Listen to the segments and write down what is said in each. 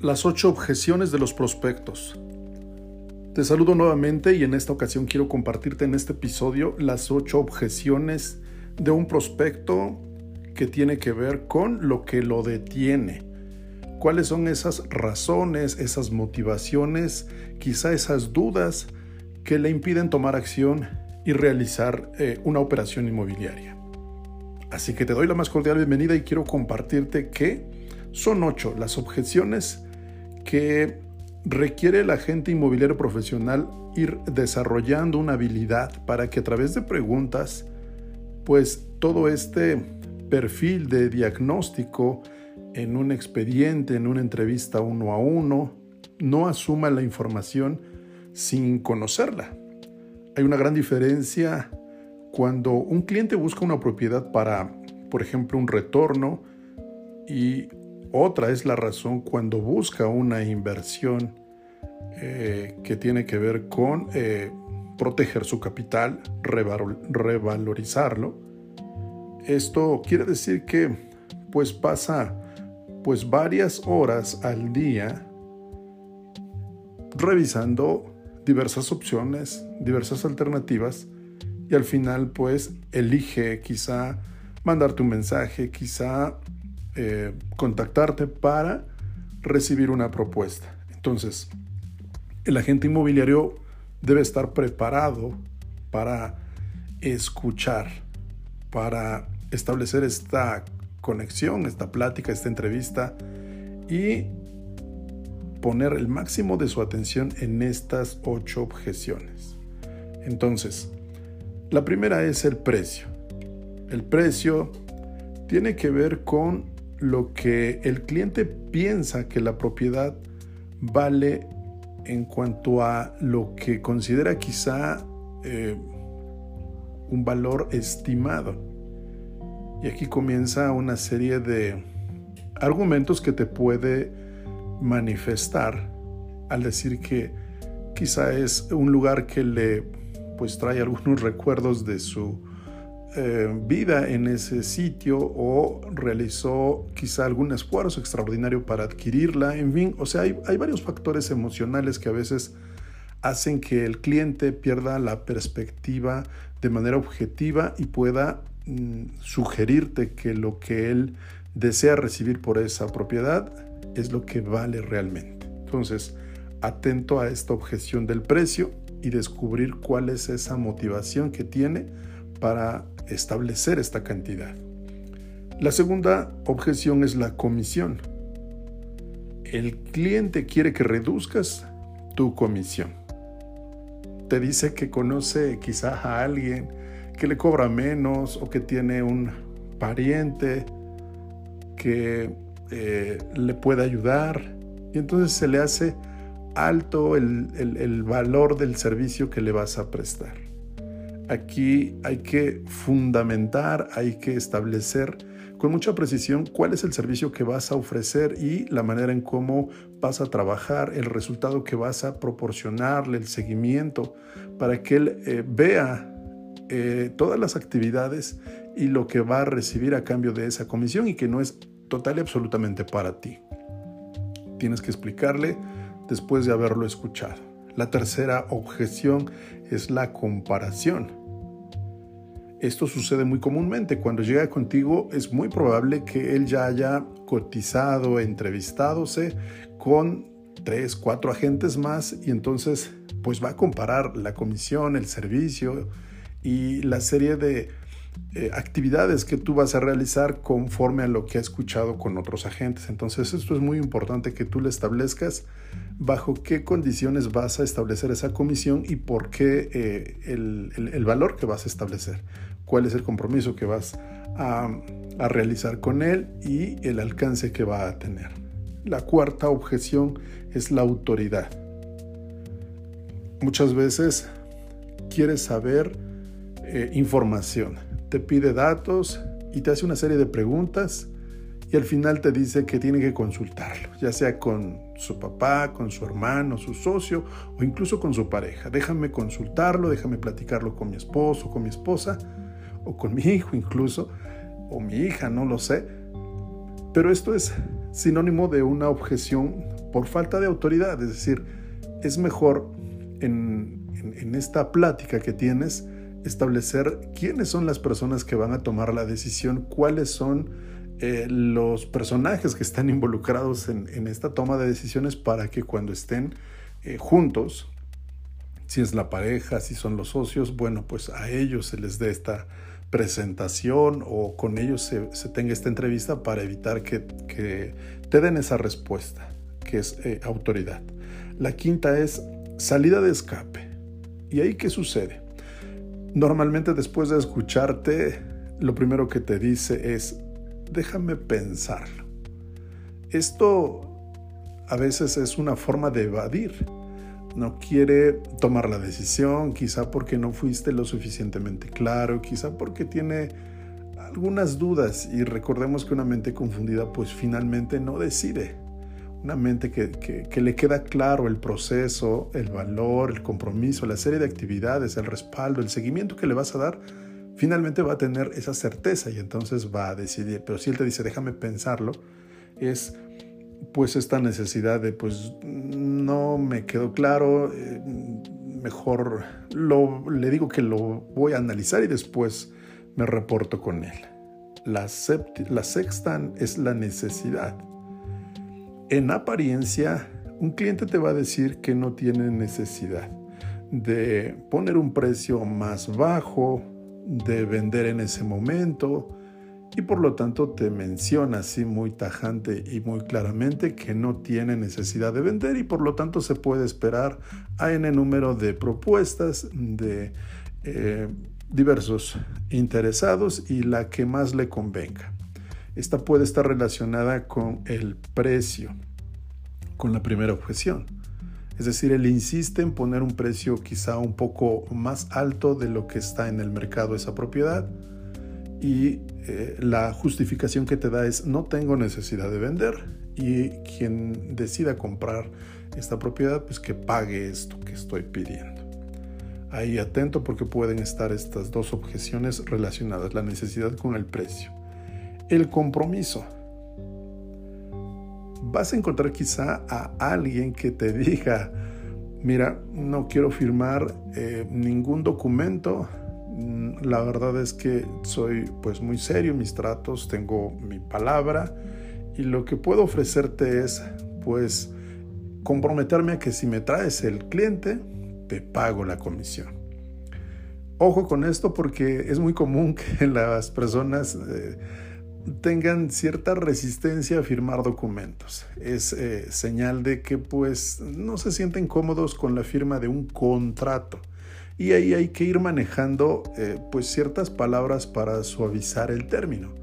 Las ocho objeciones de los prospectos. Te saludo nuevamente y en esta ocasión quiero compartirte en este episodio las ocho objeciones de un prospecto que tiene que ver con lo que lo detiene. ¿Cuáles son esas razones, esas motivaciones, quizá esas dudas que le impiden tomar acción y realizar eh, una operación inmobiliaria? Así que te doy la más cordial bienvenida y quiero compartirte que son ocho las objeciones que requiere el agente inmobiliario profesional ir desarrollando una habilidad para que a través de preguntas, pues todo este perfil de diagnóstico en un expediente, en una entrevista uno a uno, no asuma la información sin conocerla. Hay una gran diferencia cuando un cliente busca una propiedad para, por ejemplo, un retorno y otra es la razón cuando busca una inversión eh, que tiene que ver con eh, proteger su capital, revalorizarlo. Esto quiere decir que pues pasa pues varias horas al día revisando diversas opciones, diversas alternativas y al final pues elige quizá mandarte un mensaje, quizá eh, contactarte para recibir una propuesta. Entonces, el agente inmobiliario debe estar preparado para escuchar, para establecer esta conexión, esta plática, esta entrevista y poner el máximo de su atención en estas ocho objeciones. Entonces, la primera es el precio. El precio tiene que ver con lo que el cliente piensa que la propiedad vale en cuanto a lo que considera quizá eh, un valor estimado. Y aquí comienza una serie de argumentos que te puede manifestar al decir que quizá es un lugar que le pues trae algunos recuerdos de su eh, vida en ese sitio o realizó quizá algún esfuerzo extraordinario para adquirirla, en fin, o sea, hay, hay varios factores emocionales que a veces hacen que el cliente pierda la perspectiva de manera objetiva y pueda mm, sugerirte que lo que él desea recibir por esa propiedad es lo que vale realmente. Entonces, atento a esta objeción del precio y descubrir cuál es esa motivación que tiene para establecer esta cantidad. La segunda objeción es la comisión. El cliente quiere que reduzcas tu comisión. Te dice que conoce quizá a alguien que le cobra menos o que tiene un pariente que eh, le puede ayudar y entonces se le hace alto el valor del servicio que le vas a prestar. Aquí hay que fundamentar, hay que establecer con mucha precisión cuál es el servicio que vas a ofrecer y la manera en cómo vas a trabajar, el resultado que vas a proporcionarle, el seguimiento, para que él eh, vea eh, todas las actividades y lo que va a recibir a cambio de esa comisión y que no es total y absolutamente para ti. Tienes que explicarle después de haberlo escuchado. La tercera objeción es la comparación. Esto sucede muy comúnmente. Cuando llega contigo es muy probable que él ya haya cotizado, entrevistadose con tres, cuatro agentes más y entonces pues va a comparar la comisión, el servicio y la serie de eh, actividades que tú vas a realizar conforme a lo que ha escuchado con otros agentes. Entonces esto es muy importante que tú le establezcas bajo qué condiciones vas a establecer esa comisión y por qué eh, el valor que vas a establecer cuál es el compromiso que vas a, realizar con él y el alcance que va a tener. La cuarta objeción es la autoridad. Muchas veces quieres saber eh, información, te pide datos y te hace una serie de preguntas y al final te dice que tiene que consultarlo, ya sea con su papá, con su hermano, su socio o incluso con su pareja. Déjame consultarlo, déjame platicarlo con mi esposo, con mi esposa o con mi hijo incluso, o mi hija, no lo sé. Pero esto es sinónimo de una objeción por falta de autoridad. Es decir, es mejor en, esta plática que tienes establecer quiénes son las personas que van a tomar la decisión, cuáles son eh, los personajes que están involucrados en, esta toma de decisiones para que cuando estén eh, juntos, si es la pareja, si son los socios, bueno, pues a ellos se les dé esta presentación o con ellos se, tenga esta entrevista para evitar que, te den esa respuesta, que es eh, autoridad. La quinta es salida de escape. ¿Y ahí qué sucede? Normalmente después de escucharte, lo primero que te dice es, déjame pensarlo. Esto a veces es una forma de evadir. No quiere tomar la decisión, quizá porque no fuiste lo suficientemente claro, quizá porque tiene algunas dudas y recordemos que una mente confundida pues finalmente no decide. Una mente que, le queda claro el proceso, el valor, el compromiso, la serie de actividades, el respaldo, el seguimiento que le vas a dar, finalmente va a tener esa certeza y entonces va a decidir. Pero si él te dice, déjame pensarlo, es pues esta necesidad de, pues no me quedó claro, eh, mejor lo, le digo que lo voy a analizar y después me reporto con él. La, la sexta es la necesidad. En apariencia, un cliente te va a decir que no tiene necesidad de poner un precio más bajo, de vender en ese momento, y por lo tanto te menciona así muy tajante y muy claramente que no tiene necesidad de vender y por lo tanto se puede esperar a n número de propuestas de eh, diversos interesados y la que más le convenga. Esta puede estar relacionada con el precio, con la primera objeción. Es decir, él insiste en poner un precio quizá un poco más alto de lo que está en el mercado esa propiedad y eh, la justificación que te da es no tengo necesidad de vender y quien decida comprar esta propiedad pues que pague esto que estoy pidiendo. Ahí atento porque pueden estar estas dos objeciones relacionadas, la necesidad con el precio. El compromiso. Vas a encontrar quizá a alguien que te diga, mira, no quiero firmar eh, ningún documento la verdad es que soy pues muy serio en mis tratos, tengo mi palabra y lo que puedo ofrecerte es pues comprometerme a que si me traes el cliente, te pago la comisión. Ojo con esto porque es muy común que las personas eh, tengan cierta resistencia a firmar documentos. Es eh, señal de que pues no se sienten cómodos con la firma de un contrato y ahí hay que ir manejando eh, pues ciertas palabras para suavizar el término.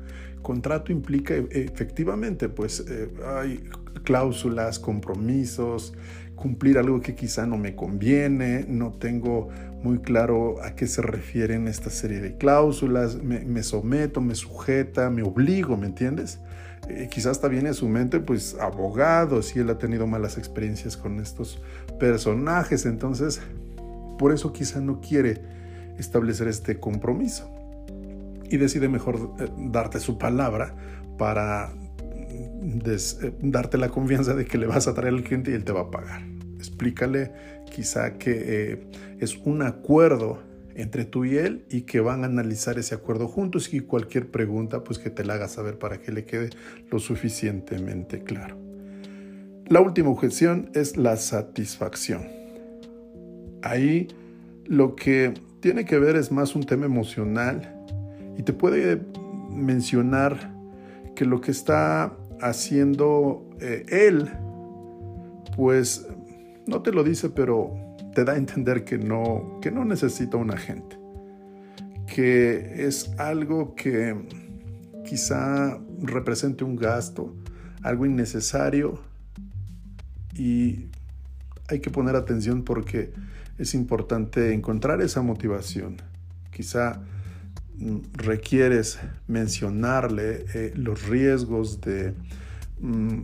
Contrato implica e, efectivamente pues eh, hay cláusulas, compromisos, cumplir algo que quizá no me conviene, no tengo muy claro a qué se refieren esta serie de cláusulas, me, someto, me sujeta, me obligo, ¿me entiendes? Eh, quizás también en su mente, pues abogado, si él ha tenido malas experiencias con estos personajes, entonces por eso quizá no quiere establecer este compromiso y decide mejor eh, darte su palabra para eh, darte la confianza de que le vas a traer al cliente y él te va a pagar. Explícale quizá que eh, es un acuerdo entre tú y él y que van a analizar ese acuerdo juntos y cualquier pregunta pues que te la haga saber para que le quede lo suficientemente claro. La última objeción es la satisfacción. Ahí lo que tiene que ver es más un tema emocional y te puede mencionar que lo que está haciendo eh, él, pues no te lo dice, pero te da a entender que no, que no necesita un agente, que es algo que quizá represente un gasto, algo innecesario y hay que poner atención porque es importante encontrar esa motivación. Quizá mm, requieres mencionarle eh, los riesgos de mm,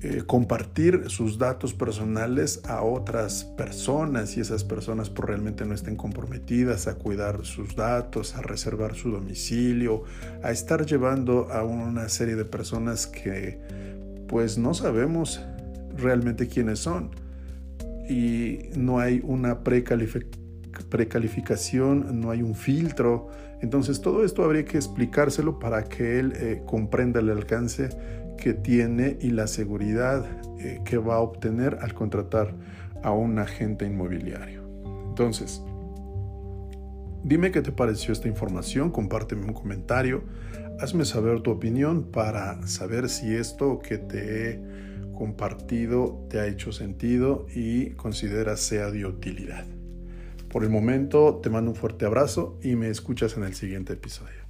eh, compartir sus datos personales a otras personas y esas personas por realmente no estén comprometidas a cuidar sus datos, a reservar su domicilio, a estar llevando a una serie de personas que pues no sabemos realmente quiénes son y no hay una precalificación, no hay un filtro. Entonces todo esto habría que explicárselo para que él eh, comprenda el alcance que tiene y la seguridad eh, que va a obtener al contratar a un agente inmobiliario. Entonces, dime qué te pareció esta información, compárteme un comentario, hazme saber tu opinión para saber si esto que te he compartido te ha hecho sentido y consideras sea de utilidad. Por el momento te mando un fuerte abrazo y me escuchas en el siguiente episodio.